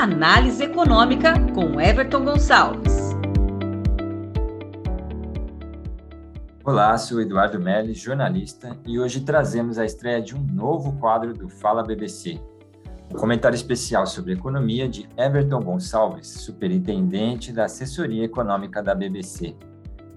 Análise Econômica com Everton Gonçalves. Olá, sou Eduardo Melli, jornalista, e hoje trazemos a estreia de um novo quadro do Fala BBC. Um comentário especial sobre economia de Everton Gonçalves, superintendente da assessoria econômica da BBC.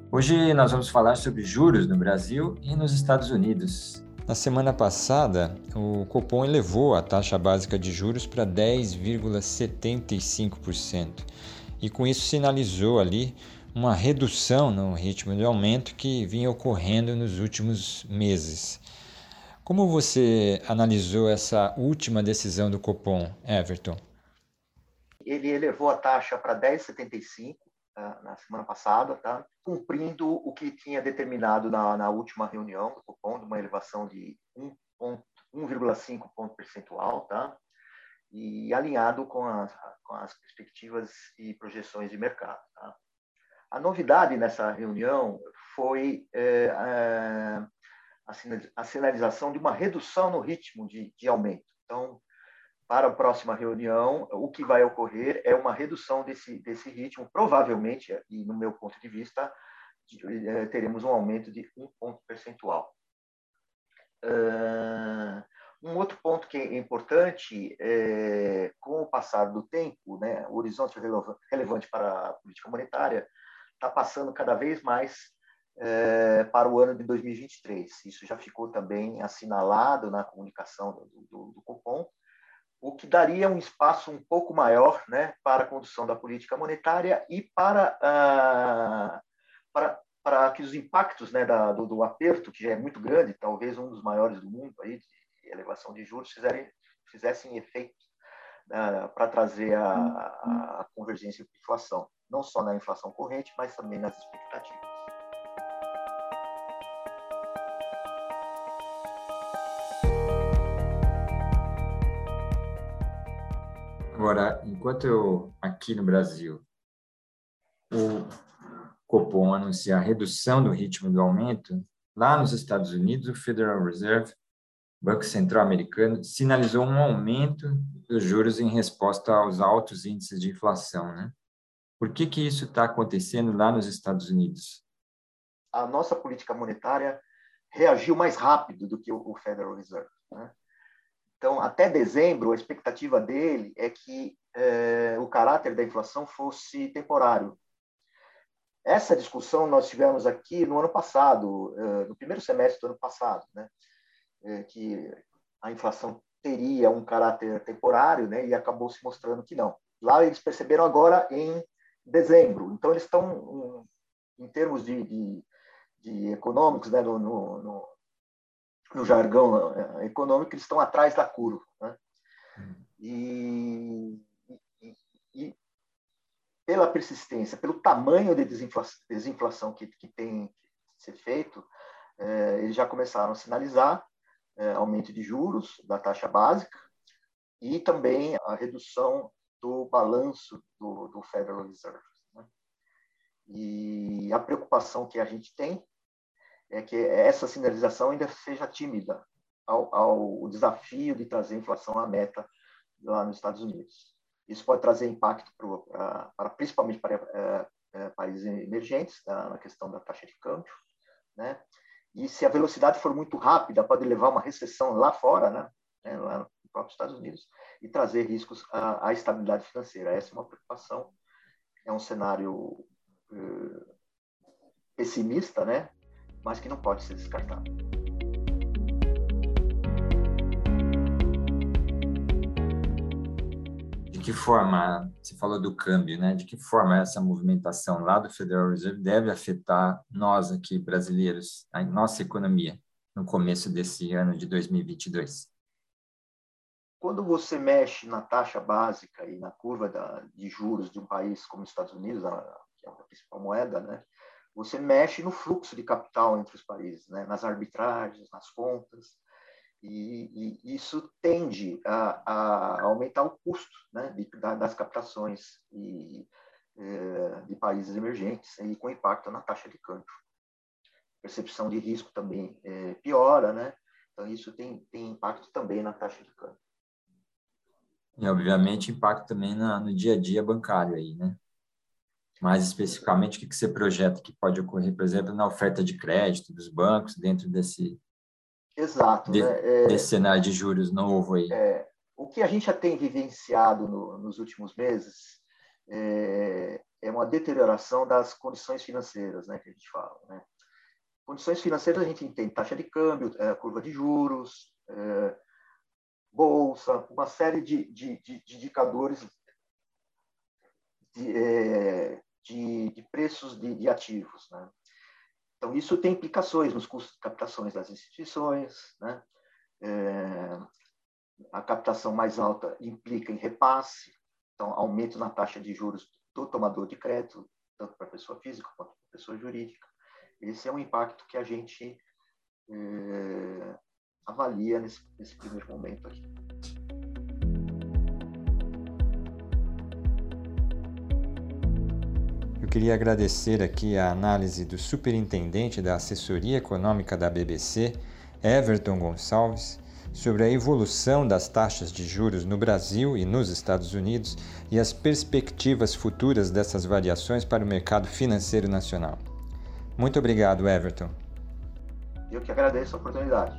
Hoje nós vamos falar sobre juros no Brasil e nos Estados Unidos. Na semana passada, o Copom elevou a taxa básica de juros para 10,75% e com isso sinalizou ali uma redução no ritmo de aumento que vinha ocorrendo nos últimos meses. Como você analisou essa última decisão do Copom, Everton? Ele elevou a taxa para 10,75 na semana passada, tá? cumprindo o que tinha determinado na, na última reunião do Copom, de uma elevação de 1,5 ponto percentual, tá? e alinhado com as, com as perspectivas e projeções de mercado. Tá? A novidade nessa reunião foi é, a sinalização de uma redução no ritmo de, de aumento. Então, para a próxima reunião, o que vai ocorrer é uma redução desse, desse ritmo, provavelmente, e no meu ponto de vista, é, teremos um aumento de um ponto percentual. Um outro ponto que é importante, é, com o passar do tempo, né, o horizonte relevante para a política monetária está passando cada vez mais é, para o ano de 2023. Isso já ficou também assinalado na comunicação do, do, do Copom, o que daria um espaço um pouco maior né, para a condução da política monetária e para, ah, para, para que os impactos né, da, do, do, aperto, que já é muito grande, talvez um dos maiores do mundo, aí, de elevação de juros, fizerem, fizessem efeito ah, para trazer a, a, convergência de inflação, não só na inflação corrente, mas também nas expectativas. Agora, enquanto eu, aqui no Brasil, o Copom anuncia a redução do ritmo do aumento, lá nos Estados Unidos, o Federal Reserve, Banco Central Americano, sinalizou um aumento dos juros em resposta aos altos índices de inflação, né? Por que que isso está acontecendo lá nos Estados Unidos? A nossa política monetária reagiu mais rápido do que o Federal Reserve, né? Então, até dezembro, a expectativa dele é que é, o caráter da inflação fosse temporário. Essa discussão nós tivemos aqui no ano passado, é, no primeiro semestre do ano passado, né? É, que a inflação teria um caráter temporário, né? E acabou se mostrando que não. Lá eles perceberam agora em dezembro. Então eles estão, em termos de, de, de econômicos, né? no, no no jargão eh, econômico, eles estão atrás da curva. Né? E, e, e, pela persistência, pelo tamanho de desinflação, desinflação que, que tem que ser feito, é, eles já começaram a sinalizar é, aumento de juros da taxa básica e também a redução do balanço do, do Federal Reserve. Né? E a preocupação que a gente tem é que essa sinalização ainda seja tímida ao, ao desafio de trazer inflação à meta lá nos Estados Unidos. Isso pode trazer impacto para, para principalmente para é, países emergentes na, questão da taxa de câmbio, né? E se a velocidade for muito rápida, pode levar a uma recessão lá fora, né? É, lá nos próprios Estados Unidos, e trazer riscos à, à, estabilidade financeira. Essa é uma preocupação. É um cenário uh, pessimista, né? Mas que não pode ser descartado. De que forma, você falou do câmbio, né? De que forma essa movimentação lá do Federal Reserve deve afetar nós aqui brasileiros, a nossa economia no começo desse ano de 2022? Quando você mexe na taxa básica e na curva da, de juros de um país como os Estados Unidos, que é a principal moeda, né? Você mexe no fluxo de capital entre os países, né? nas arbitragens, nas contas, e, e isso tende a, a, aumentar o custo né? de, das captações e, é, de países emergentes e com impacto na taxa de câmbio. Percepção de risco também é, piora, né? então isso tem, tem impacto também na taxa de câmbio. E, obviamente, impacto também na, no dia a dia bancário aí, né? Mais especificamente, o que, que você projeta que pode ocorrer, por exemplo, na oferta de crédito dos bancos dentro desse, Exato, de, né? é, desse cenário de juros novo aí? É, o que a gente já tem vivenciado no, nos últimos meses é, é, uma deterioração das condições financeiras, né, que a gente fala. Né? Condições financeiras a gente entende taxa de câmbio, é, curva de juros, é, bolsa, uma série de, de, de, de indicadores de, é, de, preços de, ativos. Né? Então, isso tem implicações nos custos de captações das instituições. Né? É, a captação mais alta implica em repasse, então, aumento na taxa de juros do tomador de crédito, tanto para a pessoa física quanto para a pessoa jurídica. Esse é um impacto que a gente é, avalia nesse, nesse primeiro momento aqui. Queria agradecer aqui a análise do superintendente da assessoria econômica da BBC, Everton Gonçalves, sobre a evolução das taxas de juros no Brasil e nos Estados Unidos e as perspectivas futuras dessas variações para o mercado financeiro nacional. Muito obrigado, Everton. Eu que agradeço a oportunidade.